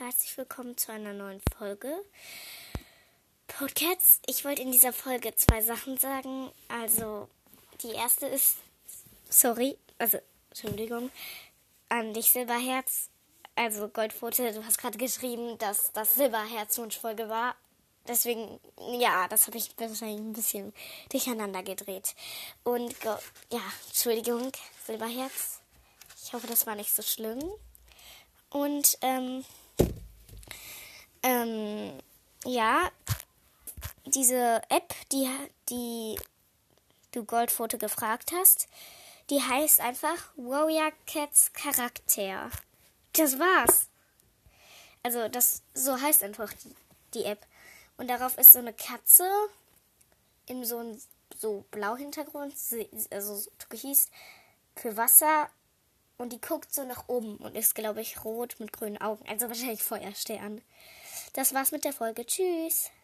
herzlich willkommen zu einer neuen Folge Podcasts. Ich wollte in dieser Folge zwei Sachen sagen. Also, die erste ist, sorry, also, Entschuldigung, an dich Silberherz. Also, Goldpfote, du hast gerade geschrieben, dass das Silberherz Wunschfolge war. Deswegen, ja, das habe ich wahrscheinlich ein bisschen durcheinander gedreht. Und, ja, Entschuldigung, Silberherz. Ich hoffe, das war nicht so schlimm. Und ähm, ähm, ja, diese App, die, die du Goldfoto gefragt hast, die heißt einfach Warrior Cats Charakter. Das war's. Also das so heißt einfach die, die App. Und darauf ist so eine Katze in so einem so blau Hintergrund, also türkis für Wasser und die guckt so nach oben und ist, glaube ich, rot mit grünen Augen. Also wahrscheinlich Feuerstern. Das war's mit der Folge. Tschüss.